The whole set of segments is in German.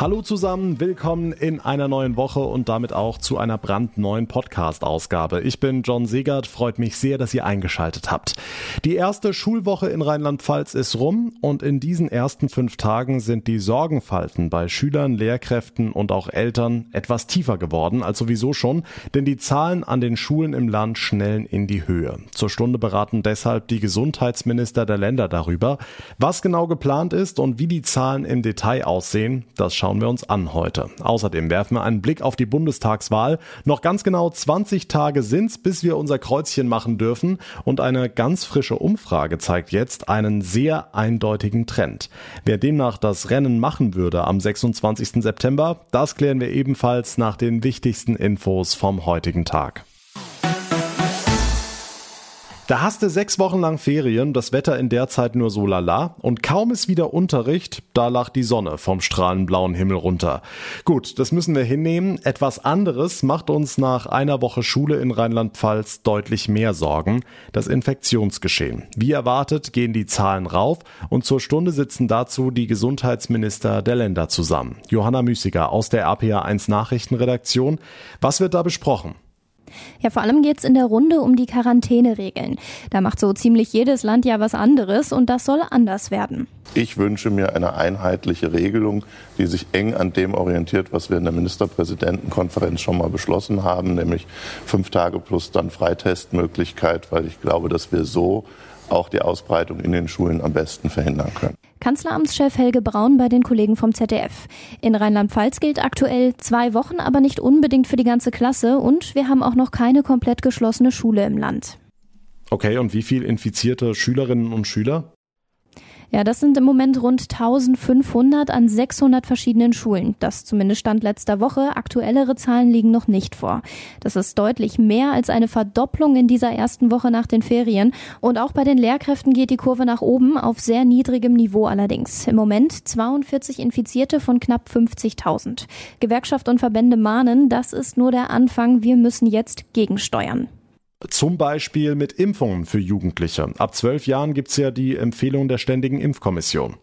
Hallo zusammen, willkommen in einer neuen Woche und damit auch zu einer brandneuen Podcast-Ausgabe. Ich bin John Segert, freut mich sehr, dass ihr eingeschaltet habt. Die erste Schulwoche in Rheinland-Pfalz ist rum und in diesen ersten fünf Tagen sind die Sorgenfalten bei Schülern, Lehrkräften und auch Eltern etwas tiefer geworden als sowieso schon, denn die Zahlen an den Schulen im Land schnellen in die Höhe. Zur Stunde beraten deshalb die Gesundheitsminister der Länder darüber, was genau geplant ist und wie die Zahlen im Detail aussehen. Das schauen wir uns an heute. Außerdem werfen wir einen Blick auf die Bundestagswahl. Noch ganz genau 20 Tage sind's, bis wir unser Kreuzchen machen dürfen und eine ganz frische Umfrage zeigt jetzt einen sehr eindeutigen Trend. Wer demnach das Rennen machen würde am 26. September, das klären wir ebenfalls nach den wichtigsten Infos vom heutigen Tag. Da hast du sechs Wochen lang Ferien, das Wetter in der Zeit nur so lala und kaum ist wieder Unterricht, da lacht die Sonne vom strahlend blauen Himmel runter. Gut, das müssen wir hinnehmen. Etwas anderes macht uns nach einer Woche Schule in Rheinland-Pfalz deutlich mehr Sorgen. Das Infektionsgeschehen. Wie erwartet gehen die Zahlen rauf und zur Stunde sitzen dazu die Gesundheitsminister der Länder zusammen. Johanna Müßiger aus der RPA 1 Nachrichtenredaktion. Was wird da besprochen? Ja, vor allem geht's in der Runde um die Quarantäneregeln. Da macht so ziemlich jedes Land ja was anderes und das soll anders werden. Ich wünsche mir eine einheitliche Regelung, die sich eng an dem orientiert, was wir in der Ministerpräsidentenkonferenz schon mal beschlossen haben, nämlich fünf Tage plus dann Freitestmöglichkeit, weil ich glaube, dass wir so auch die Ausbreitung in den Schulen am besten verhindern können. Kanzleramtschef Helge Braun bei den Kollegen vom ZDF. In Rheinland-Pfalz gilt aktuell zwei Wochen, aber nicht unbedingt für die ganze Klasse und wir haben auch noch keine komplett geschlossene Schule im Land. Okay, und wie viel infizierte Schülerinnen und Schüler? Ja, das sind im Moment rund 1500 an 600 verschiedenen Schulen. Das zumindest stand letzter Woche. Aktuellere Zahlen liegen noch nicht vor. Das ist deutlich mehr als eine Verdopplung in dieser ersten Woche nach den Ferien. Und auch bei den Lehrkräften geht die Kurve nach oben, auf sehr niedrigem Niveau allerdings. Im Moment 42 Infizierte von knapp 50.000. Gewerkschaft und Verbände mahnen, das ist nur der Anfang. Wir müssen jetzt gegensteuern. Zum Beispiel mit Impfungen für Jugendliche. Ab zwölf Jahren gibt's ja die Empfehlung der Ständigen Impfkommission.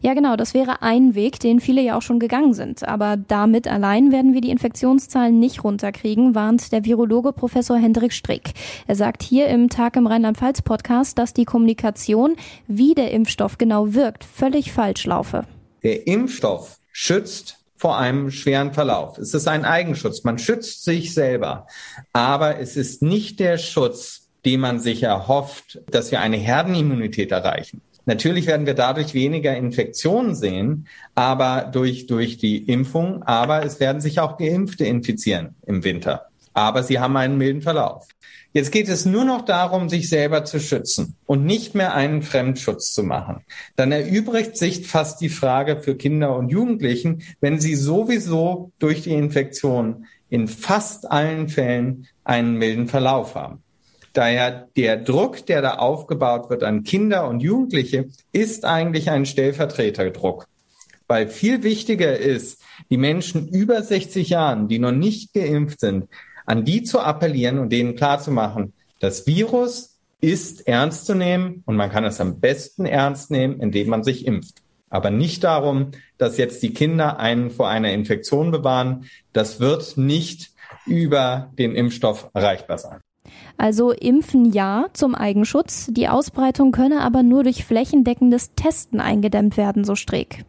Ja, genau, das wäre ein Weg, den viele ja auch schon gegangen sind. Aber damit allein werden wir die Infektionszahlen nicht runterkriegen, warnt der Virologe Professor Hendrik Strick. Er sagt hier im Tag im Rheinland-Pfalz-Podcast, dass die Kommunikation, wie der Impfstoff genau wirkt, völlig falsch laufe. Der Impfstoff schützt vor einem schweren Verlauf. Es ist ein Eigenschutz. Man schützt sich selber. Aber es ist nicht der Schutz, den man sich erhofft, dass wir eine Herdenimmunität erreichen. Natürlich werden wir dadurch weniger Infektionen sehen, aber durch, durch die Impfung, aber es werden sich auch Geimpfte infizieren im Winter. Aber sie haben einen milden Verlauf. Jetzt geht es nur noch darum, sich selber zu schützen und nicht mehr einen Fremdschutz zu machen. Dann erübrigt sich fast die Frage für Kinder und Jugendlichen, wenn sie sowieso durch die Infektion in fast allen Fällen einen milden Verlauf haben. Daher der Druck, der da aufgebaut wird an Kinder und Jugendliche, ist eigentlich ein Stellvertreterdruck. Weil viel wichtiger ist, die Menschen über 60 Jahren, die noch nicht geimpft sind, an die zu appellieren und denen klarzumachen, das Virus ist ernst zu nehmen und man kann es am besten ernst nehmen, indem man sich impft. Aber nicht darum, dass jetzt die Kinder einen vor einer Infektion bewahren. Das wird nicht über den Impfstoff erreichbar sein. Also impfen ja zum Eigenschutz, die Ausbreitung könne aber nur durch flächendeckendes Testen eingedämmt werden, so Streeck.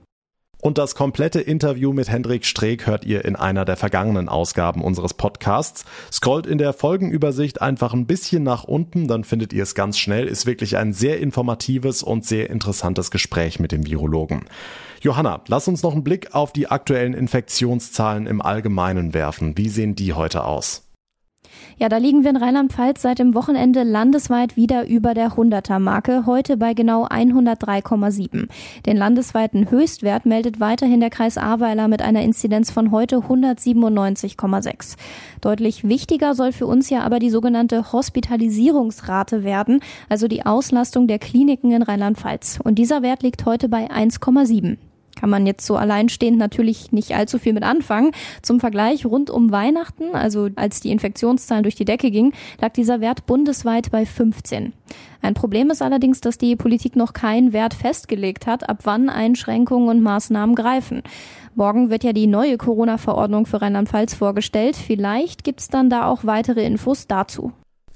Und das komplette Interview mit Hendrik Streeck hört ihr in einer der vergangenen Ausgaben unseres Podcasts. Scrollt in der Folgenübersicht einfach ein bisschen nach unten, dann findet ihr es ganz schnell. Ist wirklich ein sehr informatives und sehr interessantes Gespräch mit dem Virologen. Johanna, lass uns noch einen Blick auf die aktuellen Infektionszahlen im Allgemeinen werfen. Wie sehen die heute aus? Ja, da liegen wir in Rheinland-Pfalz seit dem Wochenende landesweit wieder über der 100er-Marke, heute bei genau 103,7. Den landesweiten Höchstwert meldet weiterhin der Kreis Ahrweiler mit einer Inzidenz von heute 197,6. Deutlich wichtiger soll für uns ja aber die sogenannte Hospitalisierungsrate werden, also die Auslastung der Kliniken in Rheinland-Pfalz. Und dieser Wert liegt heute bei 1,7. Kann man jetzt so alleinstehend natürlich nicht allzu viel mit anfangen. Zum Vergleich, rund um Weihnachten, also als die Infektionszahlen durch die Decke gingen, lag dieser Wert bundesweit bei 15. Ein Problem ist allerdings, dass die Politik noch keinen Wert festgelegt hat, ab wann Einschränkungen und Maßnahmen greifen. Morgen wird ja die neue Corona-Verordnung für Rheinland-Pfalz vorgestellt. Vielleicht gibt's dann da auch weitere Infos dazu.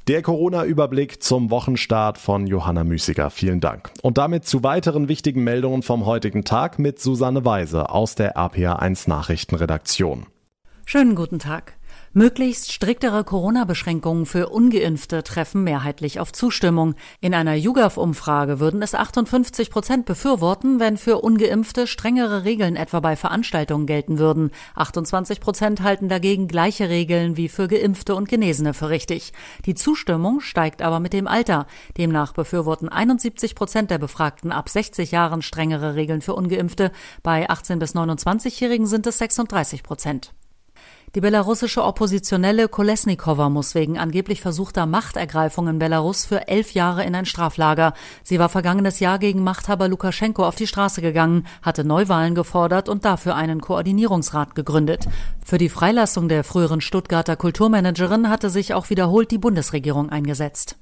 Der Corona-Überblick zum Wochenstart von Johanna Müßiger. Vielen Dank. Und damit zu weiteren wichtigen Meldungen vom heutigen Tag mit Susanne Weise aus der RPA1 Nachrichtenredaktion. Schönen guten Tag. Möglichst striktere Corona-Beschränkungen für Ungeimpfte treffen mehrheitlich auf Zustimmung. In einer YouGov-Umfrage würden es 58 Prozent befürworten, wenn für Ungeimpfte strengere Regeln etwa bei Veranstaltungen gelten würden. 28 Prozent halten dagegen gleiche Regeln wie für Geimpfte und Genesene für richtig. Die Zustimmung steigt aber mit dem Alter. Demnach befürworten 71 Prozent der Befragten ab 60 Jahren strengere Regeln für Ungeimpfte. Bei 18 bis 29-Jährigen sind es 36 Prozent. Die belarussische Oppositionelle Kolesnikova muss wegen angeblich versuchter Machtergreifung in Belarus für elf Jahre in ein Straflager. Sie war vergangenes Jahr gegen Machthaber Lukaschenko auf die Straße gegangen, hatte Neuwahlen gefordert und dafür einen Koordinierungsrat gegründet. Für die Freilassung der früheren Stuttgarter Kulturmanagerin hatte sich auch wiederholt die Bundesregierung eingesetzt.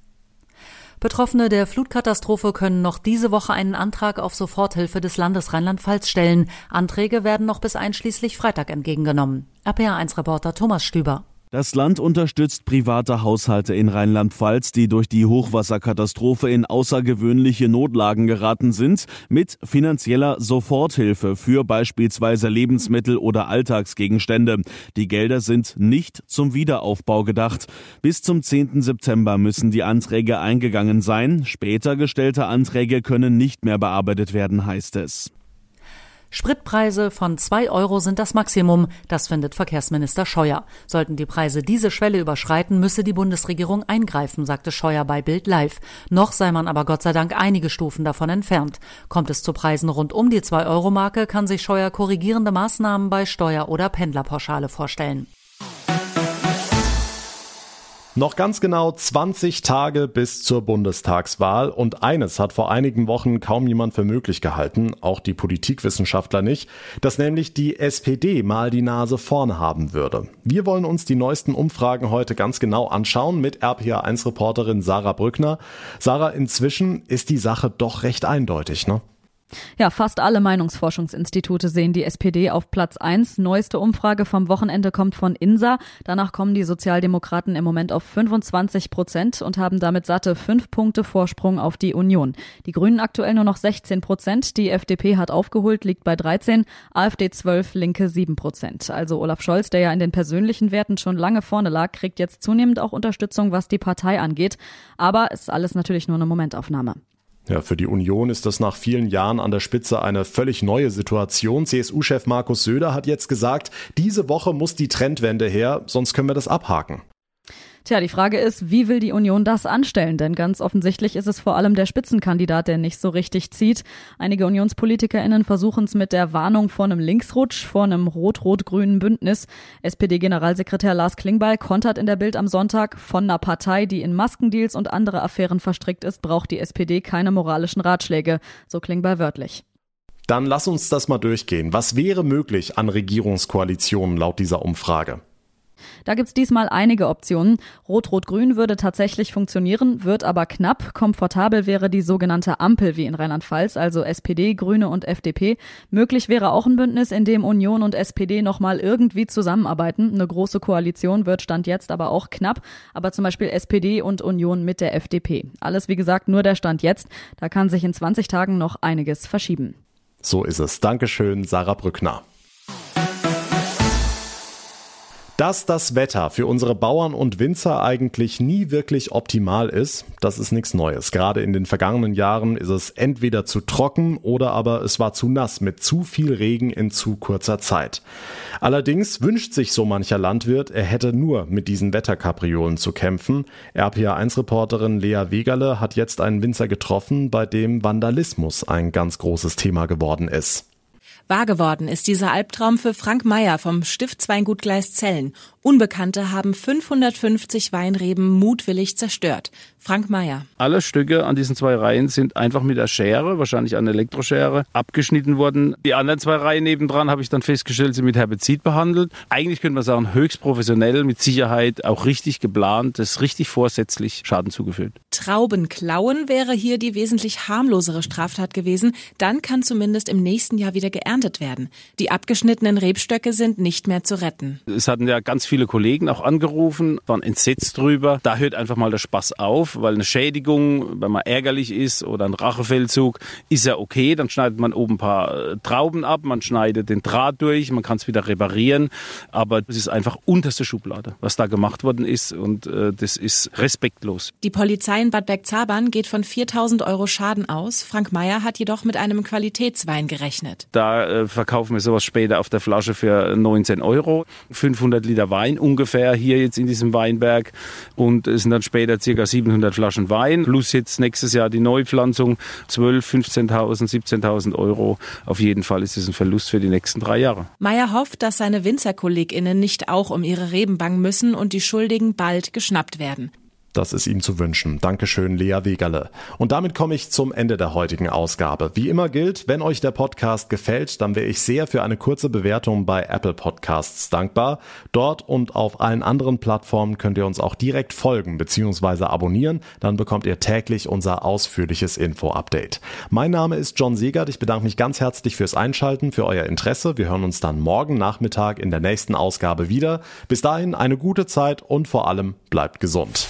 Betroffene der Flutkatastrophe können noch diese Woche einen Antrag auf Soforthilfe des Landes Rheinland-Pfalz stellen. Anträge werden noch bis einschließlich Freitag entgegengenommen. RPA1-Reporter Thomas Stüber. Das Land unterstützt private Haushalte in Rheinland-Pfalz, die durch die Hochwasserkatastrophe in außergewöhnliche Notlagen geraten sind, mit finanzieller Soforthilfe für beispielsweise Lebensmittel oder Alltagsgegenstände. Die Gelder sind nicht zum Wiederaufbau gedacht. Bis zum 10. September müssen die Anträge eingegangen sein. Später gestellte Anträge können nicht mehr bearbeitet werden, heißt es. Spritpreise von zwei Euro sind das Maximum, das findet Verkehrsminister Scheuer. Sollten die Preise diese Schwelle überschreiten, müsse die Bundesregierung eingreifen, sagte Scheuer bei Bild Live. Noch sei man aber Gott sei Dank einige Stufen davon entfernt. Kommt es zu Preisen rund um die zwei Euro Marke, kann sich Scheuer korrigierende Maßnahmen bei Steuer- oder Pendlerpauschale vorstellen. Noch ganz genau 20 Tage bis zur Bundestagswahl und eines hat vor einigen Wochen kaum jemand für möglich gehalten, auch die Politikwissenschaftler nicht, dass nämlich die SPD mal die Nase vorn haben würde. Wir wollen uns die neuesten Umfragen heute ganz genau anschauen mit RPA1-Reporterin Sarah Brückner. Sarah, inzwischen ist die Sache doch recht eindeutig, ne? Ja, fast alle Meinungsforschungsinstitute sehen die SPD auf Platz 1. Neueste Umfrage vom Wochenende kommt von INSA. Danach kommen die Sozialdemokraten im Moment auf 25 Prozent und haben damit satte fünf Punkte Vorsprung auf die Union. Die Grünen aktuell nur noch 16 Prozent. Die FDP hat aufgeholt, liegt bei 13, AfD 12, Linke 7 Prozent. Also Olaf Scholz, der ja in den persönlichen Werten schon lange vorne lag, kriegt jetzt zunehmend auch Unterstützung, was die Partei angeht. Aber ist alles natürlich nur eine Momentaufnahme. Ja, für die Union ist das nach vielen Jahren an der Spitze eine völlig neue Situation. CSU-Chef Markus Söder hat jetzt gesagt, diese Woche muss die Trendwende her, sonst können wir das abhaken. Tja, die Frage ist, wie will die Union das anstellen? Denn ganz offensichtlich ist es vor allem der Spitzenkandidat, der nicht so richtig zieht. Einige UnionspolitikerInnen versuchen es mit der Warnung vor einem Linksrutsch, vor einem rot-rot-grünen Bündnis. SPD-Generalsekretär Lars Klingbeil kontert in der Bild am Sonntag, von einer Partei, die in Maskendeals und andere Affären verstrickt ist, braucht die SPD keine moralischen Ratschläge. So Klingbeil wörtlich. Dann lass uns das mal durchgehen. Was wäre möglich an Regierungskoalitionen laut dieser Umfrage? Da gibt's diesmal einige Optionen. Rot-Rot-Grün würde tatsächlich funktionieren, wird aber knapp. Komfortabel wäre die sogenannte Ampel wie in Rheinland-Pfalz, also SPD, Grüne und FDP. Möglich wäre auch ein Bündnis, in dem Union und SPD nochmal irgendwie zusammenarbeiten. Eine große Koalition wird Stand jetzt aber auch knapp. Aber zum Beispiel SPD und Union mit der FDP. Alles wie gesagt nur der Stand jetzt. Da kann sich in 20 Tagen noch einiges verschieben. So ist es. Dankeschön, Sarah Brückner. Dass das Wetter für unsere Bauern und Winzer eigentlich nie wirklich optimal ist, das ist nichts Neues. Gerade in den vergangenen Jahren ist es entweder zu trocken oder aber es war zu nass mit zu viel Regen in zu kurzer Zeit. Allerdings wünscht sich so mancher Landwirt, er hätte nur mit diesen Wetterkapriolen zu kämpfen. RPA1-Reporterin Lea Wegerle hat jetzt einen Winzer getroffen, bei dem Vandalismus ein ganz großes Thema geworden ist. Wahr geworden ist dieser Albtraum für Frank Meyer vom Stiftsweingut Gleiszellen. Unbekannte haben 550 Weinreben mutwillig zerstört. Frank Meyer. Alle Stücke an diesen zwei Reihen sind einfach mit der Schere, wahrscheinlich eine Elektroschere, abgeschnitten worden. Die anderen zwei Reihen nebendran habe ich dann festgestellt, sind mit Herbizid behandelt. Eigentlich könnte man sagen, höchst professionell, mit Sicherheit auch richtig geplant, das richtig vorsätzlich Schaden zugefügt. Trauben klauen wäre hier die wesentlich harmlosere Straftat gewesen. Dann kann zumindest im nächsten Jahr wieder geerntet werden. Die abgeschnittenen Rebstöcke sind nicht mehr zu retten. Es hatten ja ganz viele Kollegen auch angerufen, waren entsetzt drüber. Da hört einfach mal der Spaß auf, weil eine Schädigung, wenn man ärgerlich ist oder ein Rachefeldzug, ist ja okay. Dann schneidet man oben ein paar äh, Trauben ab, man schneidet den Draht durch, man kann es wieder reparieren. Aber es ist einfach unterste Schublade, was da gemacht worden ist und äh, das ist respektlos. Die Polizei in Bad Bergzabern geht von 4000 Euro Schaden aus. Frank Meyer hat jedoch mit einem Qualitätswein gerechnet. Da äh, verkaufen wir sowas später auf der Flasche für 19 Euro. 500 Liter Wein ungefähr hier jetzt in diesem Weinberg und es sind dann später ca. 700 Flaschen Wein plus jetzt nächstes Jahr die Neupflanzung 12, 15.000, 17.000 Euro. Auf jeden Fall ist es ein Verlust für die nächsten drei Jahre. Meyer hofft, dass seine WinzerkollegInnen nicht auch um ihre Reben bangen müssen und die Schuldigen bald geschnappt werden. Das ist ihm zu wünschen. Dankeschön, Lea Wegerle. Und damit komme ich zum Ende der heutigen Ausgabe. Wie immer gilt, wenn euch der Podcast gefällt, dann wäre ich sehr für eine kurze Bewertung bei Apple Podcasts dankbar. Dort und auf allen anderen Plattformen könnt ihr uns auch direkt folgen bzw. abonnieren. Dann bekommt ihr täglich unser ausführliches Info-Update. Mein Name ist John Siegert. Ich bedanke mich ganz herzlich fürs Einschalten, für euer Interesse. Wir hören uns dann morgen Nachmittag in der nächsten Ausgabe wieder. Bis dahin eine gute Zeit und vor allem bleibt gesund.